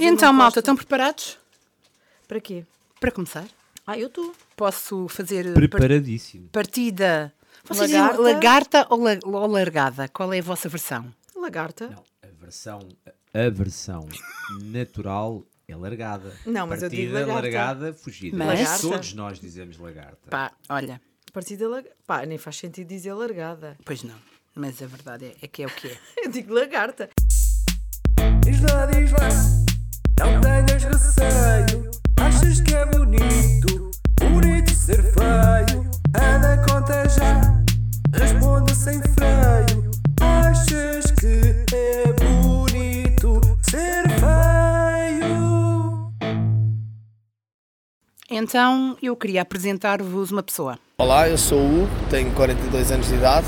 Então, malta, estão preparados Para quê? para começar? Ah, eu estou. Posso fazer par- Preparadíssimo. partida. Vocês Lagarta. dizem lagarta ou, la- ou largada? Qual é a vossa versão? Lagarta. Não, a versão, a versão natural é largada. Não, mas eu Partida, digo lagarta. largada, fugida. Mas- Mas Lagarta. todos nós dizemos lagarta. Pá, olha, Partida lagarta. Pá, nem faz sentido dizer largada. pois não. Mas a verdade é, é que é o que é. Eu digo lagarta. Diz lá, diz lá, não tenhas receio. Achas que é bonito, bonito ser feio? Anda, conta já, responde sem freio. Achas que é bonito Então, eu queria apresentar-vos uma pessoa. Olá, eu sou o Hugo, tenho 42 anos de idade,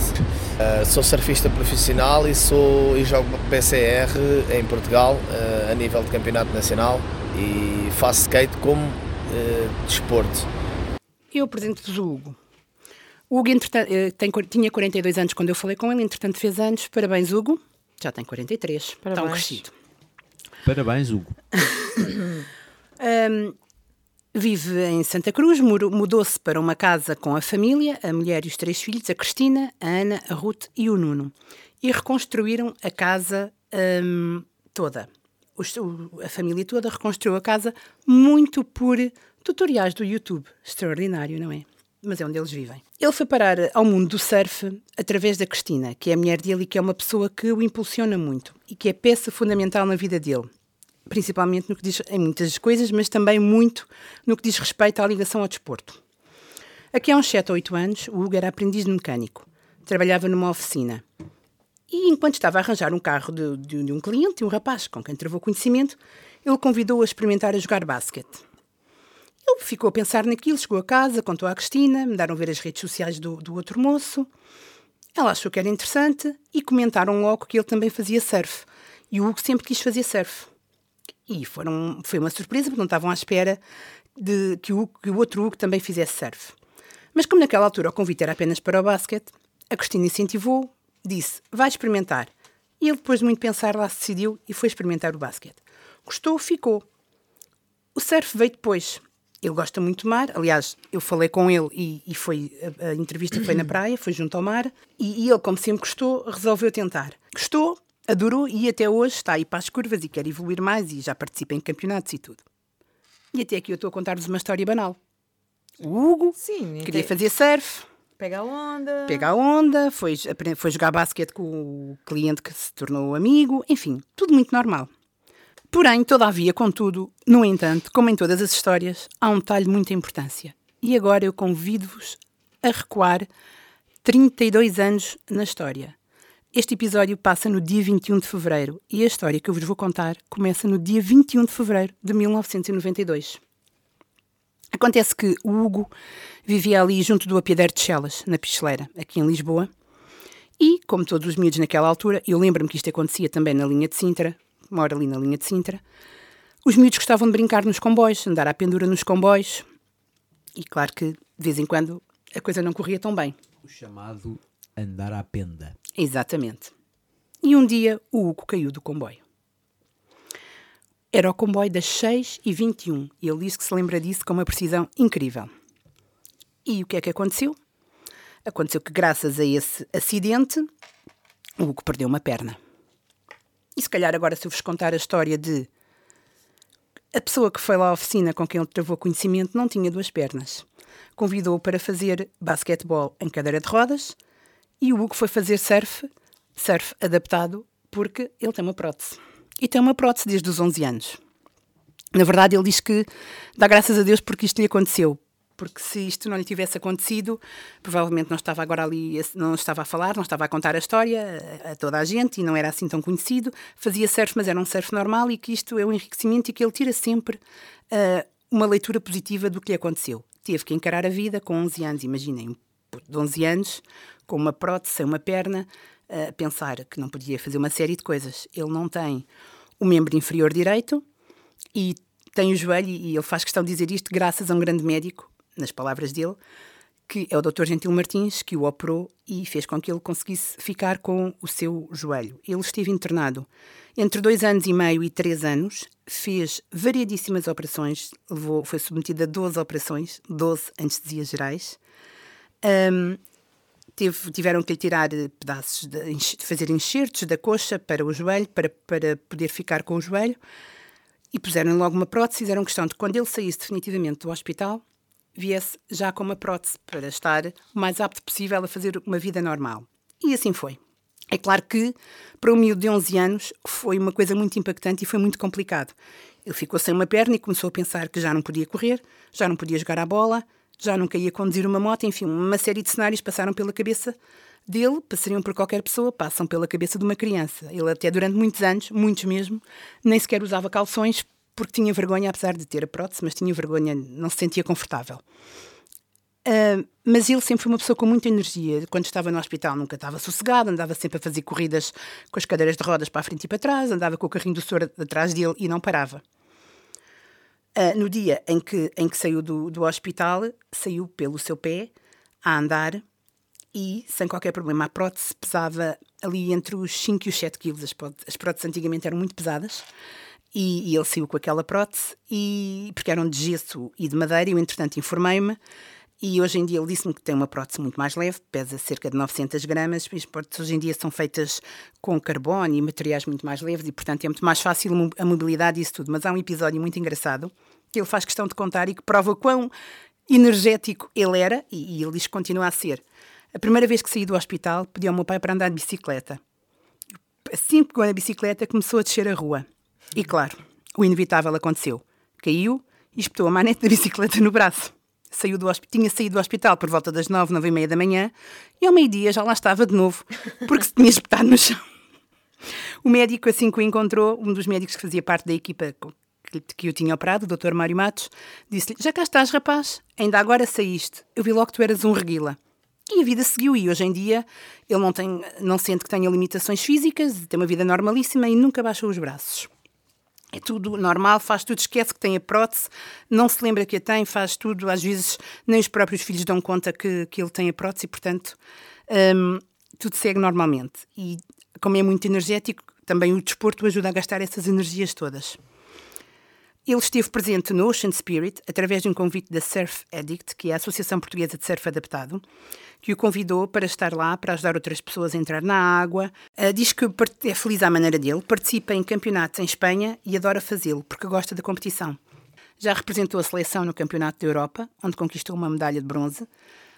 eh, sou surfista profissional e, sou, e jogo PCR em Portugal eh, a nível de campeonato nacional e faço skate como eh, desporto. Eu apresento-vos o Hugo. O Hugo tem, tinha 42 anos quando eu falei com ele, entretanto fez anos. Parabéns, Hugo. Já tem 43. Está um Parabéns. crescido. Parabéns, Hugo. Ahm, vive em Santa Cruz, mudou-se para uma casa com a família, a mulher e os três filhos, a Cristina, a Ana, a Ruth e o Nuno. E reconstruíram a casa ahm, toda. A família toda reconstruiu a casa muito por tutoriais do YouTube. Extraordinário, não é? Mas é onde eles vivem. Ele foi parar ao mundo do surf através da Cristina, que é a mulher dele e que é uma pessoa que o impulsiona muito e que é peça fundamental na vida dele principalmente no que diz em muitas coisas, mas também muito no que diz respeito à ligação ao desporto. Aqui há uns 7 ou 8 anos, o Hugo era aprendiz de mecânico. Trabalhava numa oficina. E enquanto estava a arranjar um carro de, de- de um cliente, um rapaz com quem travou conhecimento, ele convidou-o a experimentar a jogar basquete. Ele ficou a pensar naquilo, chegou a casa, contou à Cristina, mandaram ver as redes sociais do, do outro moço. Ela achou que era interessante e comentaram logo que ele também fazia surf. E o Hugo sempre quis fazer surf. E foram, foi uma surpresa, porque não estavam à espera de que o, que o outro Hugo também fizesse surf. Mas como naquela altura o convite era apenas para o basquete, a Cristina incentivou, disse, vai experimentar. E ele, depois de muito pensar, lá se decidiu e foi experimentar o basquete. Gostou, ficou. O surf veio depois. Ele gosta muito do mar. Aliás, eu falei com ele e, e foi a, a entrevista foi na praia, foi junto ao mar. E, e ele, como sempre gostou, resolveu tentar. Gostou, adorou e até hoje está aí para as curvas e quer evoluir mais e já participa em campeonatos e tudo. E até aqui eu estou a contar-vos uma história banal. O Hugo Sim, queria fazer surf, Pega a onda. pega a onda, foi, foi jogar basquete com o cliente que se tornou amigo, enfim, tudo muito normal. Porém, todavia, contudo, no entanto, como em todas as histórias, há um detalhe de muita importância. E agora eu convido-vos a recuar 32 anos na história. Este episódio passa no dia 21 de fevereiro e a história que eu vos vou contar começa no dia 21 de fevereiro de 1992. Acontece que o Hugo vivia ali junto do apiadeiro de Chelas, na Picheleira, aqui em Lisboa. E, como todos os miúdos naquela altura, eu lembro-me que isto acontecia também na linha de Sintra, moro ali na linha de Sintra, os miúdos gostavam de brincar nos comboios, andar à pendura nos comboios. E claro que, de vez em quando, a coisa não corria tão bem. O chamado andar à penda. Exatamente. E um dia o Hugo caiu do comboio. Era o comboio das 6 e 21 e ele disse que se lembra disso com uma precisão incrível. E o que é que aconteceu? Aconteceu que, graças a esse acidente, o Hugo perdeu uma perna. E se calhar agora, se eu vos contar a história de a pessoa que foi lá à oficina com quem ele travou conhecimento não tinha duas pernas. Convidou-o para fazer basquetebol em cadeira de rodas e o Hugo foi fazer surf, surf adaptado, porque ele tem uma prótese. E tem uma prótese desde os 11 anos. Na verdade, ele diz que dá graças a Deus porque isto lhe aconteceu. Porque se isto não lhe tivesse acontecido, provavelmente não estava agora ali, não estava a falar, não estava a contar a história a, toda a gente e não era assim tão conhecido. Fazia surf, mas era um surf normal e que isto é um enriquecimento e que ele tira sempre ah, uma leitura positiva do que lhe aconteceu. Teve que encarar a vida com 11 anos, imaginem, de 11 anos, com uma prótese, uma perna, a pensar que não podia fazer uma série de coisas. Ele não tem o membro inferior direito e tem o joelho, e ele faz questão de dizer isto graças a um grande médico, nas palavras dele, que é o Dr. Gentil Martins, que o operou e fez com que ele conseguisse ficar com o seu joelho. Ele esteve internado entre dois anos e meio e três anos, fez variedíssimas operações, levou, foi submetido a 12 operações, 12 anestesias gerais. Um, teve, tiveram que lhe tirar pedaços, de, de fazer enxertos da coxa para o joelho, para, para poder ficar com o joelho, e puseram logo uma prótese, fizeram questão de quando ele saísse definitivamente do hospital, viesse já com uma prótese para estar o mais apto possível a fazer uma vida normal. E assim foi. É claro que, para um miúdo de 11 anos, foi uma coisa muito impactante e foi muito complicado. Ele ficou sem uma perna e começou a pensar que já não podia correr, já não podia jogar à bola, já nunca ia conduzir uma moto, enfim, uma série de cenários passaram pela cabeça dele, passariam por qualquer pessoa, passam pela cabeça de uma criança. Ele até durante muitos anos, muitos mesmo, nem sequer usava calções porque tinha vergonha, apesar de ter a prótese, mas tinha vergonha, não se sentia confortável. Uh, mas ele sempre foi uma pessoa com muita energia. Quando estava no hospital, nunca estava sossegado, andava sempre a fazer corridas com as cadeiras de rodas para a frente e para trás, andava com o carrinho do senhor atrás dele e não parava. Uh, no dia em que, em que saiu do, do hospital, saiu pelo seu pé a andar e sem qualquer problema. A prótese pesava ali entre os 5 e os 7 quilos. As, as próteses antigamente eram muito pesadas e, e, ele saiu com aquela prótese, e, porque eram de gesso e de madeira. Eu, entretanto, informei-me e hoje em dia ele disse-me que tem uma prótese muito mais leve, pesa cerca de 900 gramas. As próteses hoje em dia são feitas com carbono e materiais muito mais leves e, portanto, é muito mais fácil a mobilidade e isso tudo. Mas há um episódio muito engraçado que ele faz questão de contar e que prova quão energético ele era, e, e ele diz que continua a ser. A primeira vez que saí do hospital, pedi ao meu pai para andar de bicicleta. Assim que pegou na bicicleta, começou a descer a rua. E claro, o inevitável aconteceu. Caiu e espetou a manete da bicicleta no braço saiu do tinha saído do hospital por volta das nove, nove e meia da manhã e ao meio-dia já lá estava de novo, porque se tinha espetado no chão. O médico, assim que o encontrou, um dos médicos que fazia parte da equipa que o tinha operado, o Dr. Mário Matos, disse-lhe: Já cá estás, rapaz, ainda agora saíste. Eu vi logo que tu eras um reguila. E a vida seguiu, e hoje em dia ele não, tem, não sente que tenha limitações físicas, tem uma vida normalíssima e nunca baixou os braços é tudo normal, faz tudo, esquece que tem a prótese, não se lembra que a tem, faz tudo, às vezes nem os próprios filhos dão conta que, que ele tem a prótese e, portanto, um, tudo segue normalmente. E como é muito energético, também o desporto ajuda a gastar essas energias todas. Ele esteve presente no Ocean Spirit através de um convite da Surf Addict, que é a Associação Portuguesa de Surf Adaptado, que o convidou para estar lá, para ajudar outras pessoas a entrar na água. Uh, diz que é feliz à maneira dele, participa em campeonatos em Espanha e adora fazê-lo, porque gosta da competição. Já representou a seleção no Campeonato da Europa, onde conquistou uma medalha de bronze,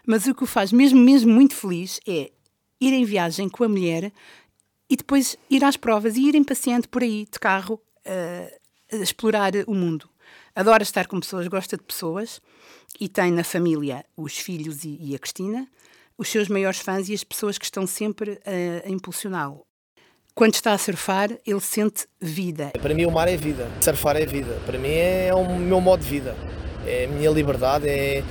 mas o que o faz mesmo, mesmo muito feliz é ir em viagem com a mulher e depois ir às provas e irem passeando por aí de carro. Uh, explorar o mundo. Adora estar com pessoas, gosta de pessoas e tem na família os filhos e, e a Cristina, os seus maiores fãs e as pessoas que estão sempre a, a impulsioná-lo. Quando está a surfar, ele sente vida. Para mim, o mar é vida, surfar é vida. Para mim, é o meu modo de vida. É a minha liberdade, é,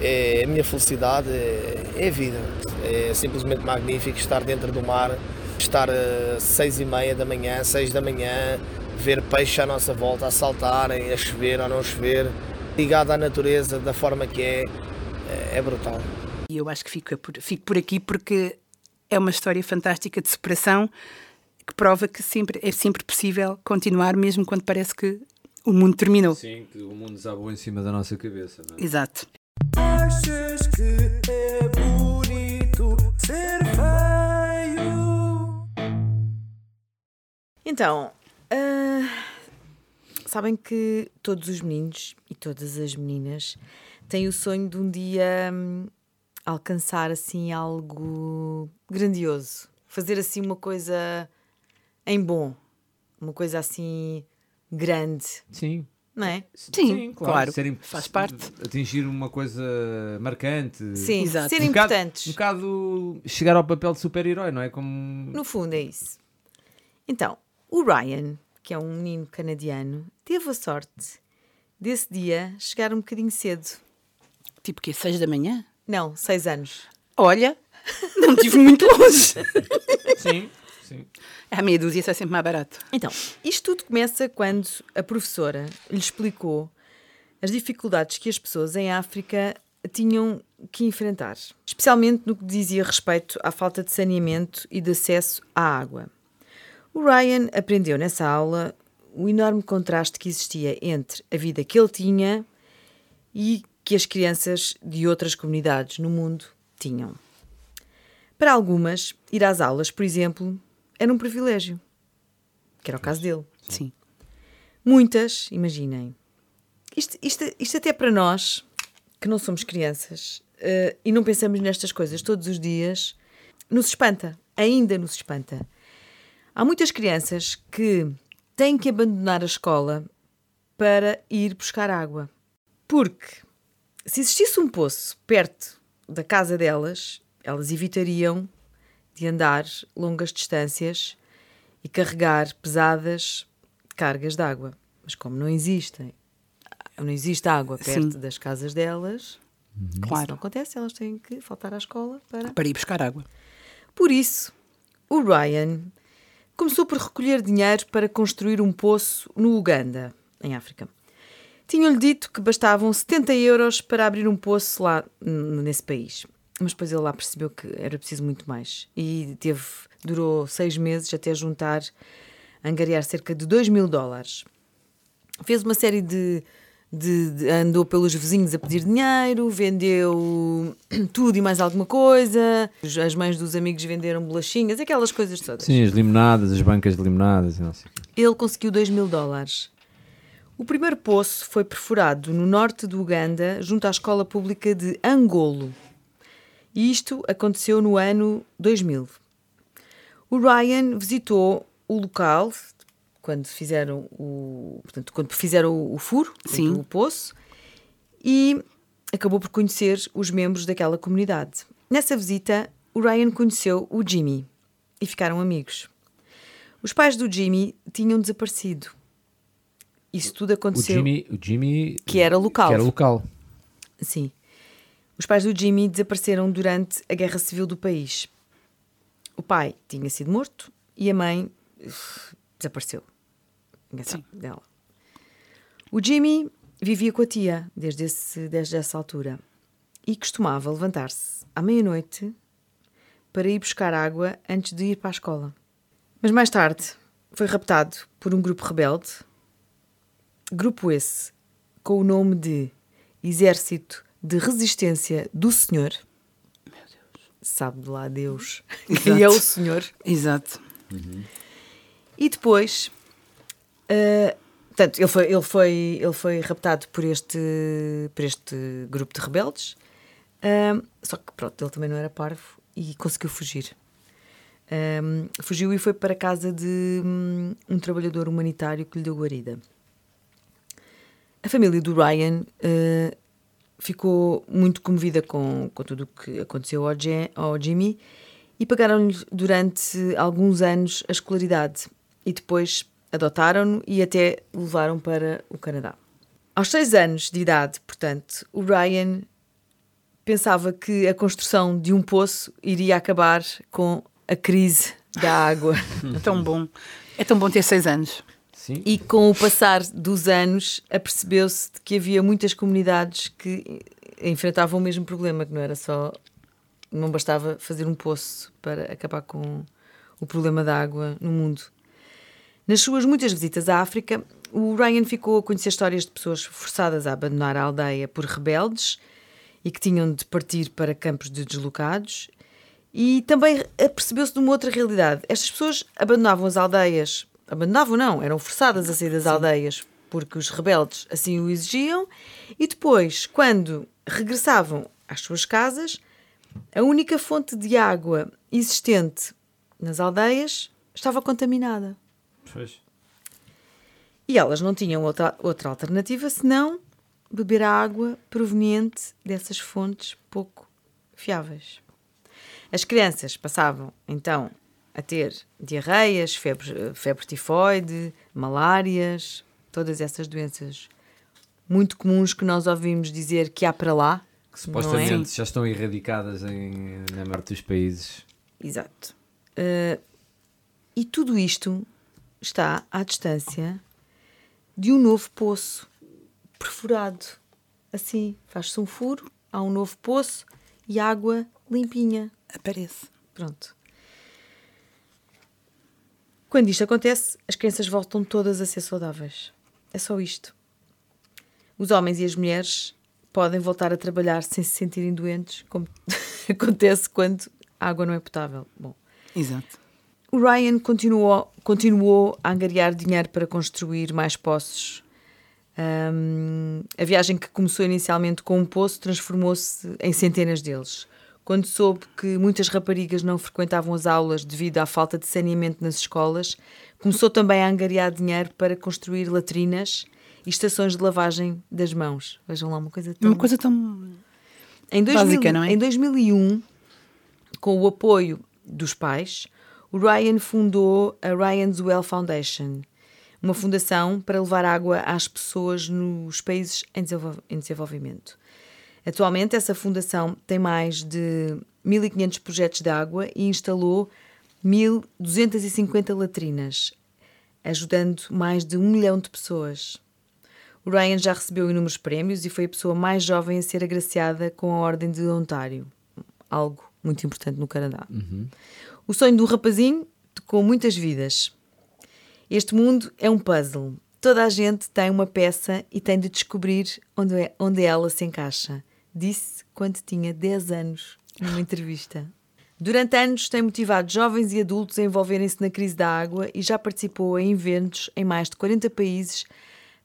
é a minha felicidade, é, é vida. É simplesmente magnífico estar dentro do mar, estar às seis e meia da manhã, seis da manhã, ver peixes à nossa volta a saltarem, a chover ou não chover, ligado à natureza da forma que é, é brutal. E eu acho que fico por, fico por aqui porque é uma história fantástica de superação que prova que sempre, é sempre possível continuar, mesmo quando parece que o mundo terminou. Sim, que o mundo desabou em cima da nossa cabeça. Não é? Exato. Achas que é bonito ser feio? Então, sabem que todos os meninos e todas as meninas têm o sonho de um dia um, alcançar assim algo grandioso, fazer assim uma coisa em bom, uma coisa assim grande. Sim. Não é? Sim, Sim claro. claro. faz parte. Atingir uma coisa marcante. Sim, Exato. ser um importantes. um bocado chegar ao papel de super-herói, não é? Como... No fundo, é isso. Então, o Ryan, que é um menino canadiano, teve a sorte desse dia chegar um bocadinho cedo. Tipo que seis da manhã? Não, seis anos. Olha, não tive muito longe. sim, sim. A meia dúzia é sempre mais barato. Então, isto tudo começa quando a professora lhe explicou as dificuldades que as pessoas em África tinham que enfrentar, especialmente no que dizia respeito à falta de saneamento e de acesso à água. O Ryan aprendeu nessa aula o enorme contraste que existia entre a vida que ele tinha e que as crianças de outras comunidades no mundo tinham. Para algumas, ir às aulas, por exemplo, era um privilégio, que era o caso dele. Sim. Muitas, imaginem. Isto, isto, isto até para nós, que não somos crianças eh, e não pensamos nestas coisas todos os dias, nos espanta. Ainda nos espanta. Há muitas crianças que têm que abandonar a escola para ir buscar água. Porque se existisse um poço perto da casa delas, elas evitariam de andar longas distâncias e carregar pesadas cargas de água. Mas como não existem, não existe água perto Sim. das casas delas, isso não Claro. acontece, elas têm que faltar à escola para Para ir buscar água. por isso, o Ryan começou por recolher dinheiro para construir um poço no Uganda, em África. Tinham-lhe dito que bastavam 70 euros para abrir um poço lá nesse país. Mas depois ele lá percebeu que era preciso muito mais. E teve, durou seis meses até juntar, angariar cerca de 2 mil dólares. Fez uma série de, de- de- andou pelos vizinhos a pedir dinheiro, vendeu tudo e mais alguma coisa. As mães dos amigos venderam bolachinhas, aquelas coisas todas. Sim, as limonadas, as bancas de limonadas e não sei. Ele conseguiu 2 mil dólares. O primeiro poço foi perfurado no norte do Uganda, junto à escola pública de Angolo. E isto aconteceu no ano 2000. O Ryan visitou o local quando fizeram o, portanto, quando fizeram o, o furo, Sim. o poço, e acabou por conhecer os membros daquela comunidade. Nessa visita, o Ryan conheceu o Jimmy e ficaram amigos. Os pais do Jimmy tinham desaparecido. Isso tudo O aconteceu. Jimmy, o Jimmy. Que era local. Que era local. Sim. Os pais do Jimmy desapareceram durante a Guerra Civil do país. O pai tinha sido morto e a mãe desapareceu. Sabe dela. O Jimmy vivia com a tia desde, esse, desde essa altura e costumava levantar-se à meia-noite para ir buscar água antes de ir para a escola. Mas mais tarde foi raptado por um grupo rebelde, grupo esse com o nome de Exército de Resistência do Senhor. Sabe lá Deus quem é o Exato. Senhor. Exato. E depois, ah, portanto, ele foi, ele, foi, ele foi raptado por este, por este grupo de rebeldes, ah, só que pronto, ele também não era parvo e conseguiu fugir. Ah, fugiu e foi para a casa de hum, um trabalhador humanitário que lhe deu guarida. A família do Ryan ah, ficou muito comovida com, com tudo o que aconteceu ao, ao Jimmy e pagaram-lhe durante alguns anos a escolaridade e depois adotaram-no e até o levaram para o Canadá. Aos seis anos de idade, portanto, o Ryan pensava que a construção de um poço iria acabar com a crise da água. É tão bom. É tão bom ter seis anos. Sim. E com o passar dos anos, apercebeu-se de que havia muitas comunidades que enfrentavam o mesmo problema, que não era só. Não bastava fazer um poço para acabar com o problema da água no mundo. Nas suas muitas visitas à África, o Ryan ficou a conhecer histórias de pessoas forçadas a abandonar a aldeia por rebeldes e que tinham de partir para campos de deslocados. E também apercebeu-se de uma outra realidade. Estas pessoas abandonavam as aldeias, abandonavam não, eram forçadas a sair das aldeias porque os rebeldes assim o exigiam, e depois, quando regressavam às suas casas, a única fonte de água existente nas aldeias estava contaminada. Pois. E elas não tinham outra, outra alternativa senão beber a água proveniente dessas fontes pouco fiáveis. As crianças passavam então a ter diarreias, febre, febre tifoide, malárias, todas essas doenças muito comuns que nós ouvimos dizer que há para lá. Que é? supostamente já estão erradicadas em, na maioria dos países. Exato. Eh, e tudo isto está à distância de um novo poço perfurado. Assim, faz-se um furo há um novo poço e água limpinha. Aparece. Pronto. Quando isto acontece, as crianças voltam todas a ser saudáveis. É só isto. Os homens e as mulheres podem voltar a trabalhar sem se sentirem doentes, como acontece quando a água não é potável. Bom, Exato. O Ryan continuou, continuou a angariar dinheiro para construir mais poços. Ahm, a viagem que começou inicialmente com um poço transformou-se em centenas deles. Quando soube que muitas raparigas não frequentavam as aulas devido à falta de saneamento nas escolas, começou também a angariar dinheiro para construir latrinas e estações de lavagem das mãos. Vejam lá uma coisa tão Uma coisa tão. em, 2000 Básica, não é? em 2001, com o apoio dos pais, o Ryan fundou a Ryan's Well Foundation, uma fundação para levar água às pessoas nos países em desenvol- em desenvolvimento. Atualmente, essa fundação tem mais de 1.500 projetos de água e instalou 1.250 latrinas, ajudando mais de um milhão de pessoas. O Ryan já recebeu inúmeros prémios e foi a pessoa mais jovem a ser agraciada com a Ordem de Ontário, algo muito importante no Canadá. O sonho do rapazinho tocou muitas vidas. Este mundo é um puzzle. Toda a gente tem uma peça e tem de descobrir onde, é, onde ela se encaixa. Disse quando tinha 10 anos, numa entrevista. Durante anos tem motivado jovens e adultos a envolverem-se na crise da água e já participou em eventos em mais de 40 países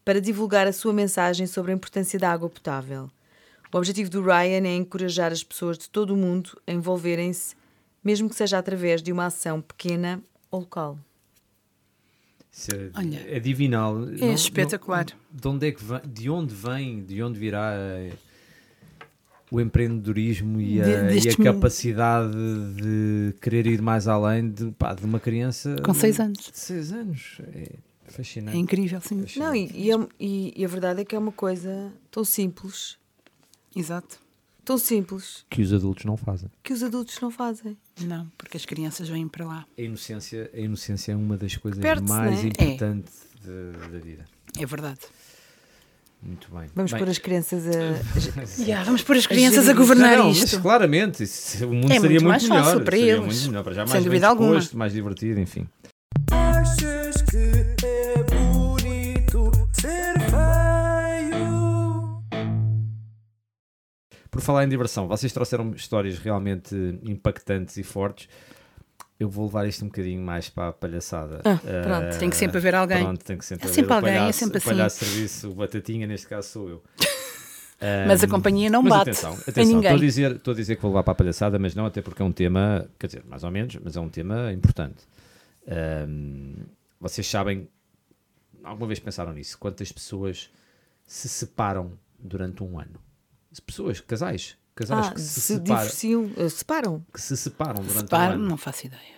para divulgar a sua mensagem sobre a importância da água potável. O objetivo do Ryan é encorajar as pessoas de todo o mundo a envolverem-se, mesmo que seja através de uma ação pequena ou local. Isso é, Olha, é divinal. é espetacular. de, onde é que vem, de onde vem, de onde virá eh, o empreendedorismo e a, De- e a capacidade de querer ir mais além de, pá, de uma criança Com seis anos. de seis anos. É É fascinante. incrível, sim. Não, e, e é- e- e a verdade é que é uma coisa tão simples, Exato. Tão simples, Que os adultos não fazem. que os adultos não fazem. Não, porque as crianças vêm para lá. A inocência, a inocência é uma das coisas Perde-se, mais não é? importantes de- da vida. É verdade. Muito bem. Vamos Bem, pôr as crianças a. Yeah, vamos pôr as crianças a governar não, mas isto. claramente, isso- o mundo É seria muito muito, mais melhor. fácil para seria eles. muito melhor, para já Sem mais dúvida alguma. mais divertido, enfim. Achas que Por falar em diversão, vocês trouxeram histórias realmente impactantes e fortes. Eu vou levar isto um bocadinho mais para a palhaçada. Ah, pronto. Tem que sempre haver alguém. Pronto, tem que sempre É haver sempre alguém, é palhaço, sempre o palhaço assim. de serviço, o batatinha, neste caso sou eu. Mas a companhia não mas bate atenção, atenção, ninguém. Estou a, dizer, estou a dizer que vou levar para a palhaçada, mas não até porque é um tema, quer dizer, mais ou menos, mas é um tema importante. Ahm, vocês sabem, alguma vez pensaram nisso? Quantas pessoas se separam durante um ano? Pessoas, casais, casais Ah, que se, se separam, divorciam, eh, separam. que se separam durante Separa, um ano. não faço ideia.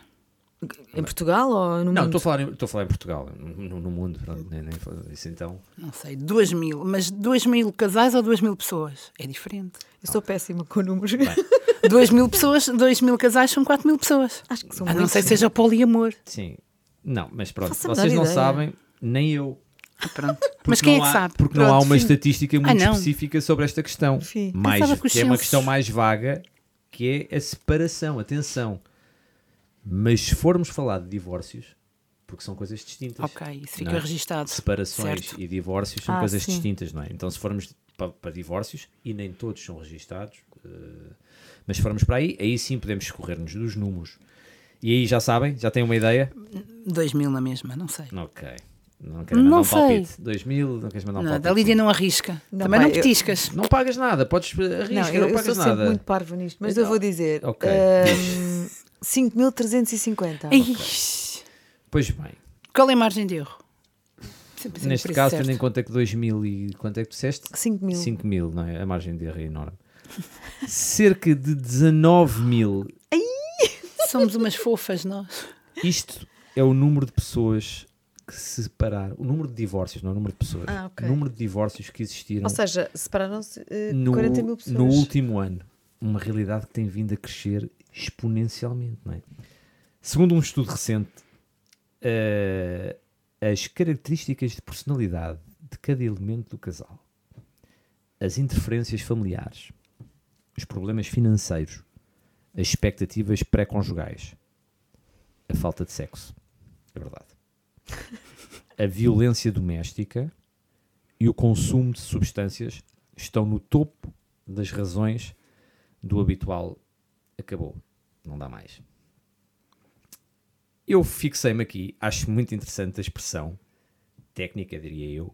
Em Portugal ou no Não, mundo? estou a falar, em- estou a falar em Portugal, no, no mundo, pronto, nem, nem, isso então. Não sei, duas mil. Mas duas mil casais ou duas mil pessoas? É diferente. Eu sou péssima com números. duas mil pessoas, dois mil casais são quatro mil pessoas. Acho que são A não muitos. ser que seja poliamor. Sim, não, mas pronto, vocês não ideia. sabem, nem eu. Ah, Pronto. Porque Mas quem é que há- sabe? Porque não há Pronto, uma sim. estatística muito Ah, específica sobre esta questão. Sim. Mais, que é uma questão mais vaga, que é a separação. Atenção. Mas se formos falar de divórcios, porque são coisas distintas. Ok, isso fica é? registado. Separações Certo. e divórcios são Ah, coisas sim. distintas, não é? Então, se formos para, para divórcios, e nem todos são registados, eh, mas se formos para aí, aí sim podemos escorrer-nos dos números. E aí já sabem, já têm uma ideia? Dois mil na mesma, não sei. Ok. Não quero mandar Não um sei. palpite. 2000, não queres mandar um Não, palpite? da Lídia não arrisca. Não, Também pá, não eu- petiscas. Não pagas nada, podes arriscar, Não, não, eu, eu pagas sou nada. sempre muito parva nisto, mas Então, eu vou dizer ok. ehm, 5.350. Ixi, Pois bem, Qual é a margem de erro? Sempre assim, neste caso, certo. tendo em conta que 2000 e quanto é que tu disseste? 5 mil. 5 mil, não é? A margem de erro é enorme. Cerca de 19 mil. Somos umas fofas nós. Isto é o número de pessoas que se separaram. O número de divórcios, não o número de pessoas. Ah, ok. O número de divórcios que existiram Ou seja, separaram-se eh, no, 40 mil pessoas. no último ano. Uma realidade que tem vindo a crescer exponencialmente, não é? Segundo um estudo recente, eh, as características de personalidade de cada elemento do casal, as interferências familiares, os problemas financeiros, as expectativas pré-conjugais, a falta de sexo. É verdade. A violência doméstica e o consumo de substâncias estão no topo das razões do habitual acabou. Não dá mais. Eu fixei-me aqui, acho muito interessante a expressão técnica, diria eu,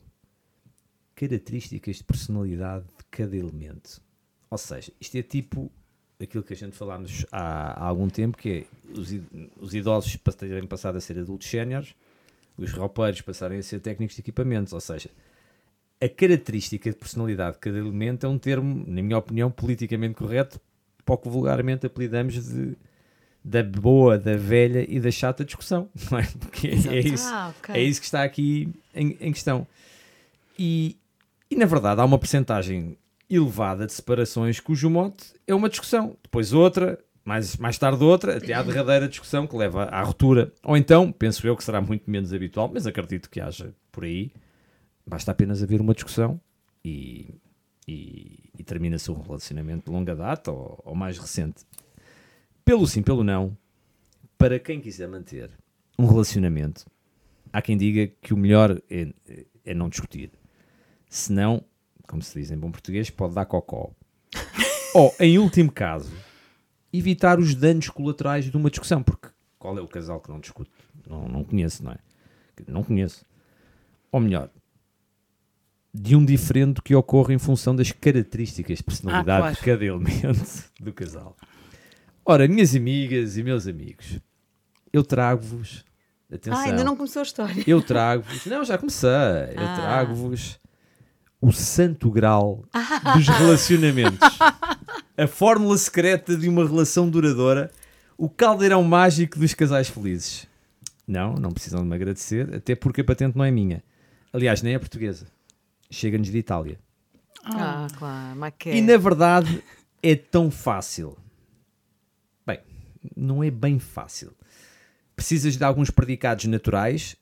características de personalidade de cada elemento. Ou seja, isto é tipo aquilo que a gente falámos há, há algum tempo, que é os, os idosos terem passado a ser adultos séniores, os roupeiros passarem a ser técnicos de equipamentos. Ou seja, a característica de personalidade de cada elemento é um termo, na minha opinião, politicamente correto, para o que vulgarmente apelidamos de da boa, da velha e da chata discussão. Não é? Porque é, isso. Ah, ok. É isso que está aqui em, em questão. E, e, na verdade, há uma percentagem elevada de separações cujo mote é uma discussão. Depois outra, mais, mais tarde outra, até à derradeira discussão que leva à ruptura. Ou então, penso eu que será muito menos habitual, mas acredito que haja por aí, basta apenas haver uma discussão e, e, e termina-se um relacionamento de longa data ou, ou mais recente. Pelo sim, pelo não, para quem quiser manter um relacionamento, há quem diga que o melhor é, é não discutir. Senão, como se diz em bom português, pode dar cocó. Ou, em último caso, evitar os danos colaterais de uma discussão. Porque qual é o casal que não discute? Não, não conheço, não é? Não conheço. Ou melhor, de um diferente que ocorre em função das características de personalidade claro. de cada elemento do casal. Ora, minhas amigas e meus amigos, eu trago-vos. Atenção. Ah, ainda não começou a história. Eu trago-vos. Não, já comecei. Eu Ah. trago-vos o santo grau dos relacionamentos. A fórmula secreta de uma relação duradoura. O caldeirão mágico dos casais felizes. Não, não precisam de me agradecer, até porque a patente não é minha. Aliás, nem é portuguesa. Chega-nos de Itália. Ah, claro, mas que E na verdade é tão fácil. Bem, não é bem fácil. Precisas de alguns predicados naturais,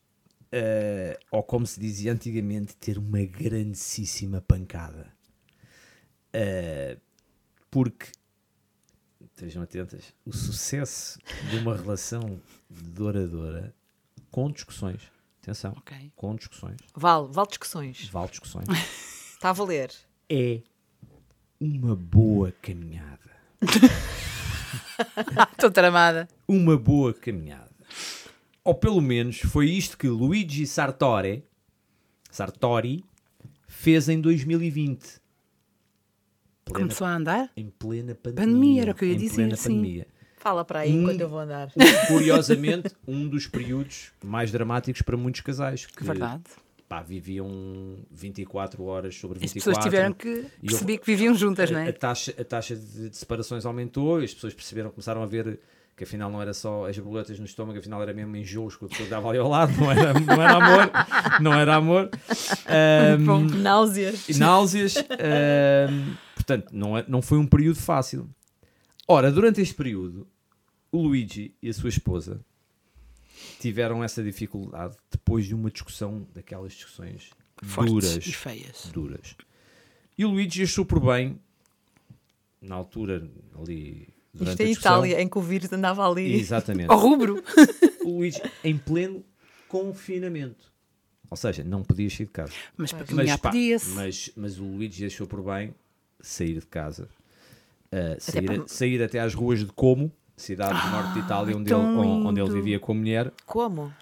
eh, ou como se dizia antigamente, ter uma grandíssima pancada. Eh, porque, estejam atentas, o sucesso de uma relação duradoura com discussões, atenção, Ok. com discussões, Vale, vale discussões. vale discussões, Está a valer. é uma boa caminhada. Estou tramada. Uma boa caminhada. Ou pelo menos foi isto que Luigi Sartori, Sartori fez em 2020. Plena- Começou a andar? em plena pandemia. Pandemia, era o que eu ia em dizer, plena sim. pandemia. Fala para aí enquanto eu vou andar. Curiosamente, um dos períodos mais dramáticos para muitos casais que Verdade. pá, viviam 24 horas sobre 24. As pessoas tiveram que E eu- perceber que viviam juntas, não a, a é? taxa, a taxa de, de separações aumentou e as pessoas perceberam, começaram a ver que afinal não era só as borboletas no estômago, afinal era mesmo enjoos que o pessoa dava ali ao lado, não era, não era amor, não era amor. Ahm, Náuseas. e náuseas. ahm, portanto, não, é- não foi um período fácil. Ora, durante este período, o Luigi e a sua esposa tiveram essa dificuldade depois de uma discussão, daquelas discussões Fortes duras e feias. duras. E o Luigi achou por bem, na altura, ali. Isto é Itália, em que o vírus andava ali. Exatamente. Ao rubro. O Luigi em pleno confinamento. Ou seja, não podia sair de casa. Mas para Mas, pá, podia-se. mas, mas o Luigi achou por bem sair de casa, uh, sair, para- sair até às ruas de Como, cidade do norte de Itália, onde, ele, onde ele vivia com a mulher. Como?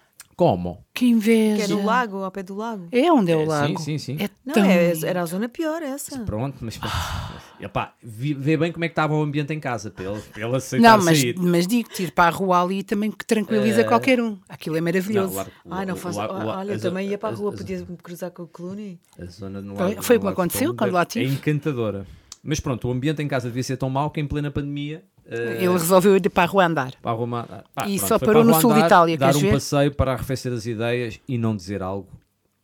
Como? Que Que inveja. é do lago, ao pé do lago. É onde é o É, sim, lago. sim, sim. É Não, tão é- era a zona pior essa. Pronto, mas pronto. Epá, vi- vê bem como é que estava o ambiente em casa ele aceitar Não, mas, sair. mas digo-te, ir para a rua ali também que tranquiliza Eh, qualquer um. Aquilo é maravilhoso. Ai, não o- o- Olha, eu também ia para a rua, a- podia me cruzar com o Clooney. A zona no Lago- foi no o que aconteceu quando lá É estive. encantadora. Mas pronto, o ambiente em casa devia ser tão mau que em plena pandemia. Eh, Ele resolveu ir para a rua andar. para pá, E pronto, só parou no sul de Itália, Dar um ver? passeio para arrefecer as ideias e não dizer algo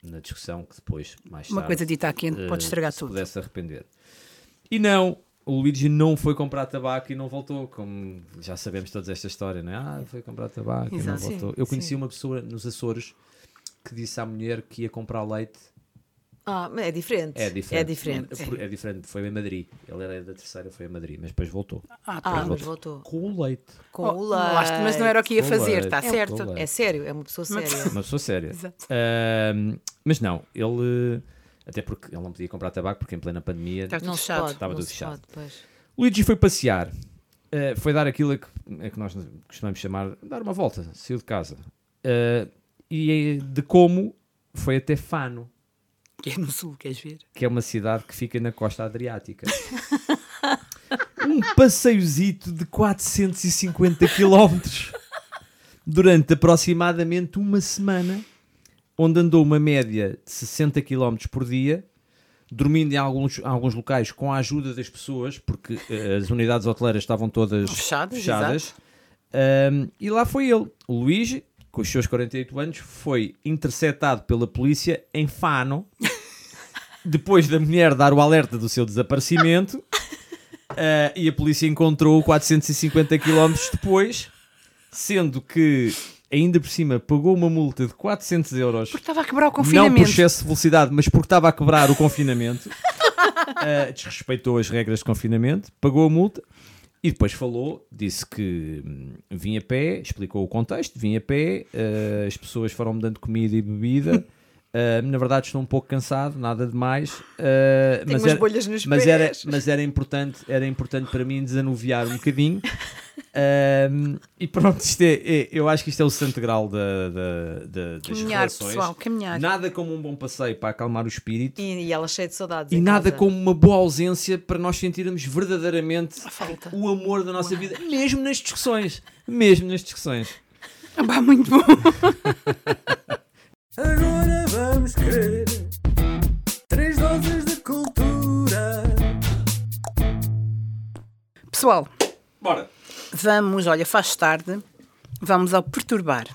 na discussão que depois, mais Uma tarde, coisa dita a quente eh, pode estragar se tudo. pudesse arrepender. E não, o Luigi não foi comprar tabaco e não voltou, como já sabemos toda esta história, não é? Ah, foi comprar tabaco e não Exato. voltou. Sim, Eu conheci sim. uma pessoa nos Açores que disse à mulher que ia comprar leite Ah, mas é diferente. É diferente. É diferente. É, é diferente. Foi em Madrid. Ele era da terceira, foi a Madrid, mas depois voltou. Ah, Ah, mas voltou. Com o leite. Com Oh, o lá está, mas não era o que ia Com fazer, leite. está É, certo. leite. É sério, é uma pessoa séria. Uma pessoa séria. Exato. Ahm, mas não, ele. Até porque ele não podia comprar tabaco, porque em plena pandemia. Está tudo não se fechado. pode. Estava não tudo fechado. pode. Luigi foi passear. eh, foi dar aquilo a que, a que nós costumamos chamar dar uma volta, saiu de casa. Eh, e de como foi até Fano, Que é no sul, queres ver? que é uma cidade que fica na costa adriática. um passeiozito de 450 km durante aproximadamente uma semana, onde andou uma média de 60 km por dia, dormindo em alguns, alguns locais com a ajuda das pessoas, porque eh, as unidades hoteleiras estavam todas Fechadas, fechadas. Ahm, e lá foi ele, o Luigi, com os seus 48 anos, foi interceptado pela polícia em Fano, depois da mulher dar o alerta do seu desaparecimento, ah, e a polícia encontrou-o 450 km depois, sendo que, ainda por cima, pagou uma multa de 400 euros. Porque estava a quebrar o Não por confinamento. excesso de velocidade, mas porque estava a quebrar o confinamento. Uh, desrespeitou as regras de confinamento, pagou a multa e depois falou, disse que hum, vinha a pé, explicou o contexto, vinha a pé, uh, as pessoas foram-me dando comida e bebida. Uh, na verdade estou um pouco cansado, nada de mais. uh, Tenho mas umas era, bolhas nos mas era, mas era importante, era importante para mim desanuviar um bocadinho. Um, e pronto, isto é, é- eu acho que isto é o santo grau da, da, da, das Caminhar, relações. pessoal, caminhar. Nada como um bom passeio para acalmar o espírito E, e ela cheia de saudades. e nada casa. como uma boa ausência para nós sentirmos verdadeiramente o amor da nossa vida, mesmo nas discussões. Mesmo nas discussões. Ah, muito bom. Vamos querer três doses de cultura. Pessoal, Bora. vamos, olha, faz tarde, vamos ao Perturbar.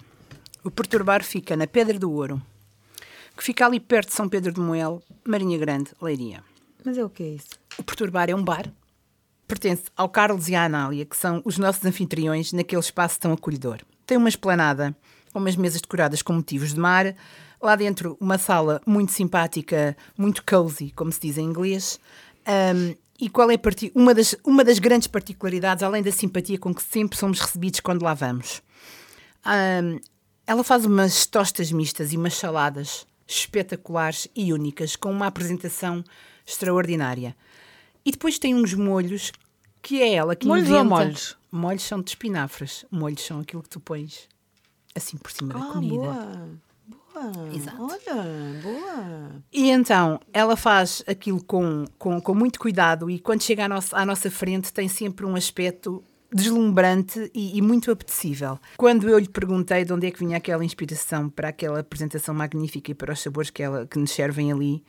O Perturbar fica na Pedra do Ouro, que fica ali perto de São Pedro de Moel, Marinha Grande, Leiria. Mas é o que é isso? O Perturbar é um bar. Pertence ao Carlos e à Anália, que são os nossos anfitriões naquele espaço tão acolhedor. Tem uma esplanada, umas mesas decoradas com motivos de mar. Lá dentro, uma sala muito simpática, muito cozy, como se diz em inglês. Ahm, e qual é uma, das, uma das grandes particularidades, além da simpatia com que sempre somos recebidos quando lá vamos? Ahm, ela faz umas tostas mistas e umas saladas espetaculares e únicas, com uma apresentação extraordinária. E depois tem uns molhos que é ela que Molhos ou inventa. molhos? Molhos são de espinafres. Molhos são aquilo que tu pões assim por cima da Ah, comida. boa. Exato. Olha, boa. E então, ela faz aquilo com, com, com muito cuidado e quando chega à nossa, à nossa frente tem sempre um aspecto deslumbrante e, e muito apetecível. Quando eu lhe perguntei de onde é que vinha aquela inspiração para aquela apresentação magnífica e para os sabores que, ela, que nos servem ali,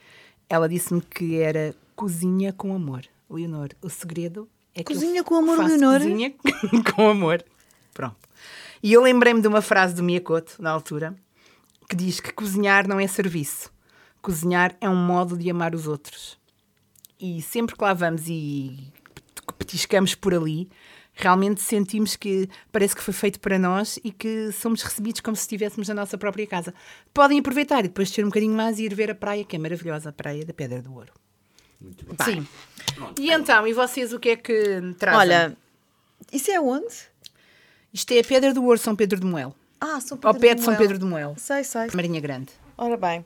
ela disse-me que era cozinha com amor. Leonor, o segredo é que Cozinha com amor, Leonor? Cozinha com amor. Pronto. E eu lembrei-me de uma frase do Miyakoto, na altura, que diz que cozinhar não é serviço. Cozinhar é um modo de amar os outros. E sempre que lá vamos e petiscamos por ali, realmente sentimos que parece que foi feito para nós e que somos recebidos como se estivéssemos na nossa própria casa. Podem aproveitar e depois descer um bocadinho mais e ir ver a praia, que é maravilhosa, a praia da Pedra do Ouro. Muito bem. Sim. E então, e vocês o que é que trazem? Olha, isso é onde? Isto é a Pedra do Ouro, São Pedro de Moel. Ah, São Ao Pedro pé de São. Pedro de Moel. Sei, sei. Marinha Grande. Ora bem.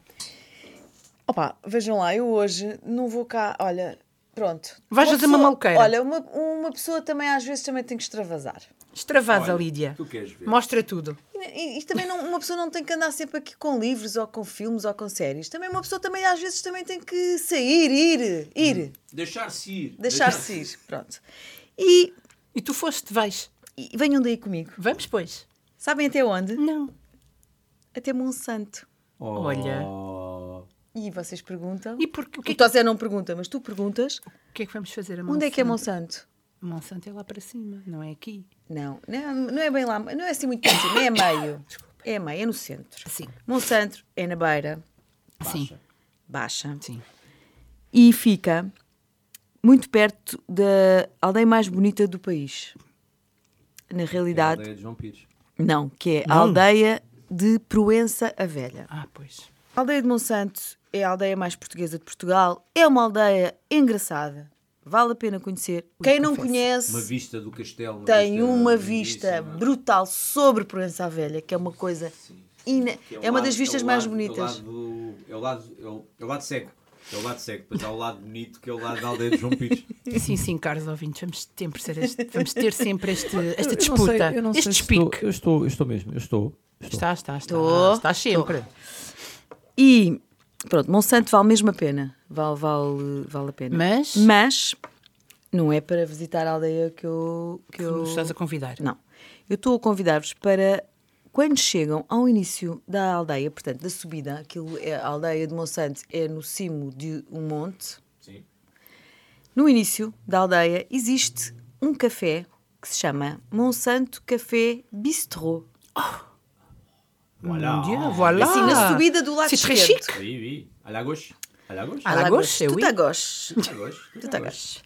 Opa, vejam lá, eu hoje não vou cá. Olha, pronto. Vais fazer uma maluqueira. Olha, uma, uma pessoa também às vezes também tem que extravasar. Extravasa, Lídia. tu queres ver? Mostra tudo. E, e também não, uma pessoa não tem que andar sempre aqui com livros ou com filmes ou com séries. Também uma pessoa também às vezes também tem que sair, ir, ir, Deixar-se ir. deixar-se ir. Pronto. E, E tu foste, vais. e venham daí comigo. Vamos, pois. Sabem até onde? Não. Até Monsanto. Olha. Oh. E vocês perguntam. E porque, o que, O é, Tosé não pergunta, mas tu perguntas. o que é que vamos fazer a Onde é que é Monsanto? Monsanto? Monsanto é lá para cima, não é aqui. Não, não, não é bem lá, não é assim muito para cima, é a meio. É a meio, é no centro. Sim. Monsanto é na beira, Sim. baixa. Sim. E fica muito perto da aldeia mais bonita do país. Na realidade, Aldeia de João Pires. Não, que é a Não. aldeia de Proença a Velha. Ah, pois. A aldeia de Monsanto é a aldeia mais portuguesa de Portugal. É uma aldeia engraçada. Vale a pena conhecer. Quem não confesso. conhece Uma vista do castelo. tem uma lindíssima. vista brutal sobre Proença à Velha, que é uma coisa. ina- Que É uma o das lado- vistas é o mais lado- bonitas. É o lado, é o lado, é o, é o lado cego. É o lado cego. Depois há o lado bonito, que é o lado da aldeia de João Pires. Sim, sim, caros ouvintes, vamos ter sempre, este, vamos ter sempre este, esta Eu disputa, não sei- eu não sei este se estou- despique. Eu estou, eu estou mesmo. Eu estou. estou. Está, está, está. Estou, está sempre. E pronto, Monsanto vale mesmo a pena. Vale, vale, vale a pena. Mas, Mas não é para visitar a aldeia que eu. Que eu... nos estás a convidar. Não. Eu estou a convidar-vos para quando chegam ao início da aldeia, portanto, da subida, aquilo é a aldeia de Monsanto é no cimo de um monte. Sim. No início da aldeia existe um café que se chama Monsanto Café Bistrot. Voilà. Mon Dieu, voilà. Assim, na subida do lado C'est très esquerdo. chic. Oui, oui. À la gauche. À la gauche. À la gauche, Tout oui. à gauche. À la gauche. Tout à gauche.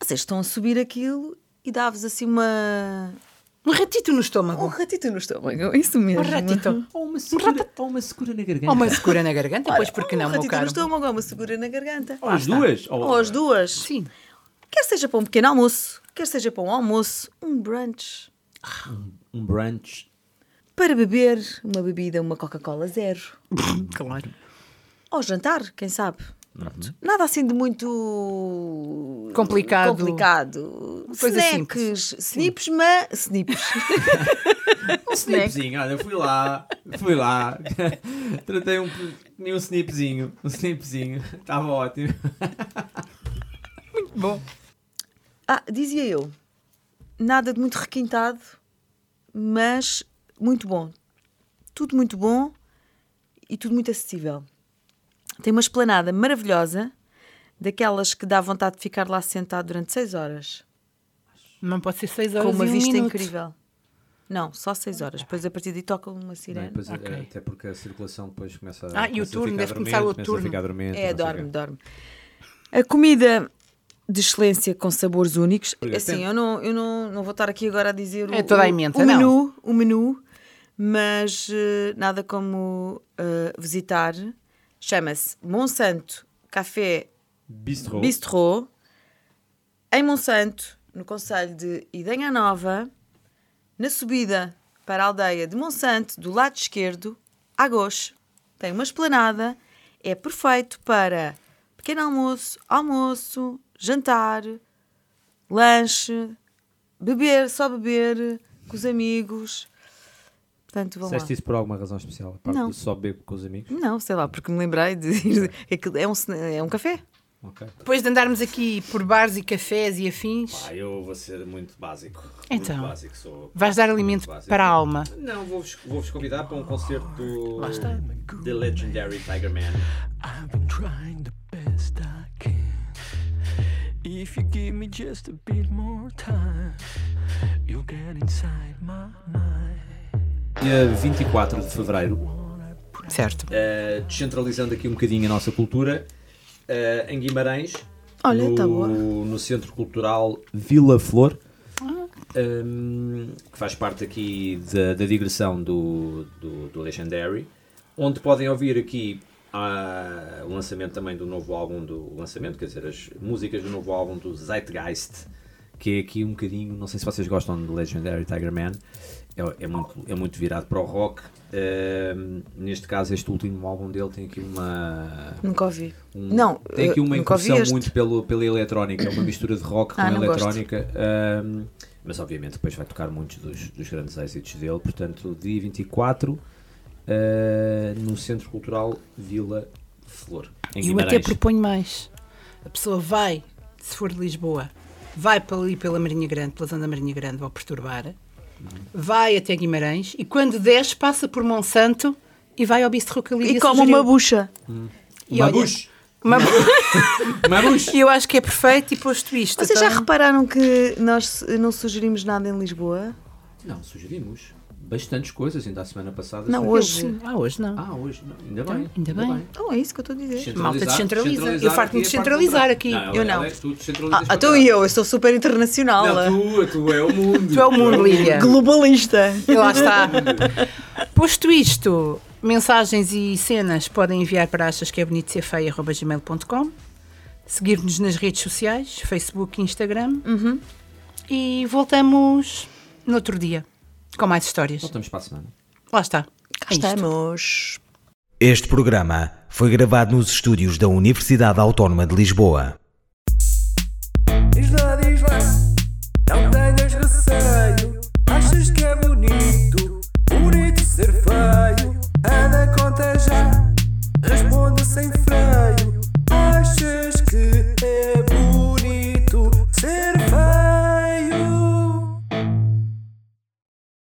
Vocês estão a subir aquilo e dá-vos assim uma. Um ratito no Um estômago. ratito no estômago, isso mesmo. Um ratito. Ou uma secura, ou uma secura na garganta. Ou uma secura na garganta, pois porque um não, meu ratito no estômago, ou uma segura na garganta. Ou as duas. Ou as duas. Sim. Quer seja para um pequeno almoço, quer seja para um almoço, um brunch. Um brunch. Para beber uma bebida, uma Coca-Cola zero. Claro. Ou jantar, quem sabe. Pronto. Nada assim de muito Complicado. complicado. Coisa Snacks, snips, mas snips. Um snipzinho. Olha, fui lá. Fui lá. Tratei um, um snipzinho. Um snipzinho. Estava ótimo. Bom. Ah, dizia eu, nada de muito requintado, mas muito bom. Tudo muito bom e tudo muito acessível. Tem uma esplanada maravilhosa, daquelas que dá vontade de ficar lá sentado durante seis horas, Não pode ser 6 horas com uma e um vista minuto. incrível. Não, só seis horas. Depois a partir daí toca uma Não, sirene. depois, é, Ok. Até porque a circulação depois começa, Ah, e o a turno, deve começar o turno. a dormente. É, não o dorme, dorme. A comida de excelência com sabores únicos. Assim, tem- eu, não, eu não, não vou estar aqui agora a dizer o, É toda a o- emenda, o não. menu, o menu, mas eh, nada como eh, visitar. Chama-se Monsanto Café Bistrô. Bistrot, em Monsanto, no Conselho de Idenha Nova, na subida para a aldeia de Monsanto, do lado esquerdo, à gauche. Tem uma esplanada, é perfeito para pequeno almoço, almoço, jantar, lanche, beber, só beber, com os amigos. Portanto, vão lá. Disseste isso por alguma razão especial? A Não. de só beber com os amigos? Não, sei lá, porque me lembrei de É um, é um café. Ok. Depois de andarmos aqui por bares e cafés e afins, Ah, eu vou ser muito básico. Então. Muito básico, sou. vais dar alimento para a alma. Não, vou-vos vou convidar para um concerto do Lá está. The Legendary Tiger Man. I've been trying the best I can. If you give me just a bit more time, you'll get inside my mind. Dia 24 de fevereiro, Certo. eh, descentralizando aqui um bocadinho a nossa cultura, eh, em Guimarães, Olha, no, tá no Centro Cultural Vila Flor, ehm, que faz parte aqui da, da digressão do, do, do Legendary, onde podem ouvir aqui ah, o lançamento também do novo álbum, do lançamento, quer dizer, as músicas do novo álbum do Zeitgeist, que é aqui um bocadinho, não sei se vocês gostam do Legendary Tiger Man, é, é muito, é muito virado para o rock. Ehm, neste caso, este último álbum dele tem aqui uma. Nunca ouvi. um- Não, tem aqui uma incursão muito pelo, pela eletrónica, é uma mistura de rock com Ah, gosto. eletrónica. ehm, mas obviamente depois vai tocar muitos dos, dos grandes êxitos dele. Portanto, dia 24 eh, no Centro Cultural Vila Flor. Em E eu até Guimarães. proponho mais. A pessoa vai, se for de Lisboa, vai para ali pela Marinha Grande, pela zona da Marinha Grande, ao perturbar, vai até Guimarães e quando desce passa por Monsanto e vai ao bistro que a Lídia E come sugeriu. uma bucha. E Uma olha, bush. Uma bu- Uma bush. E eu acho que é perfeito e posto isto. Vocês já então- repararam que nós não sugerimos nada em Lisboa? Não, sugerimos bastantes coisas. Ainda a semana passada. Não, hoje. Sim. Ah, hoje não. Ah, hoje. Não, ainda bem. ainda bem. Não, é isso que eu estou a dizer. Malta descentraliza. Eu farto-me é descentralizar aqui. Não, Eu não. é- tu descentralizas Ah, então e eu? Eu sou super internacional. Não, tu, tu é o mundo. Tu é o mundo, Lídia. Globalista. E lá está. Posto isto, Mensagens e cenas podem enviar para achas que é bonito ser feia.gmail.com Seguir-nos nas redes sociais, Facebook e Instagram. E voltamos no outro dia com mais histórias. Voltamos para a semana. Lá está. É isto. Estamos. Este programa foi gravado nos estúdios da Universidade Autónoma de Lisboa.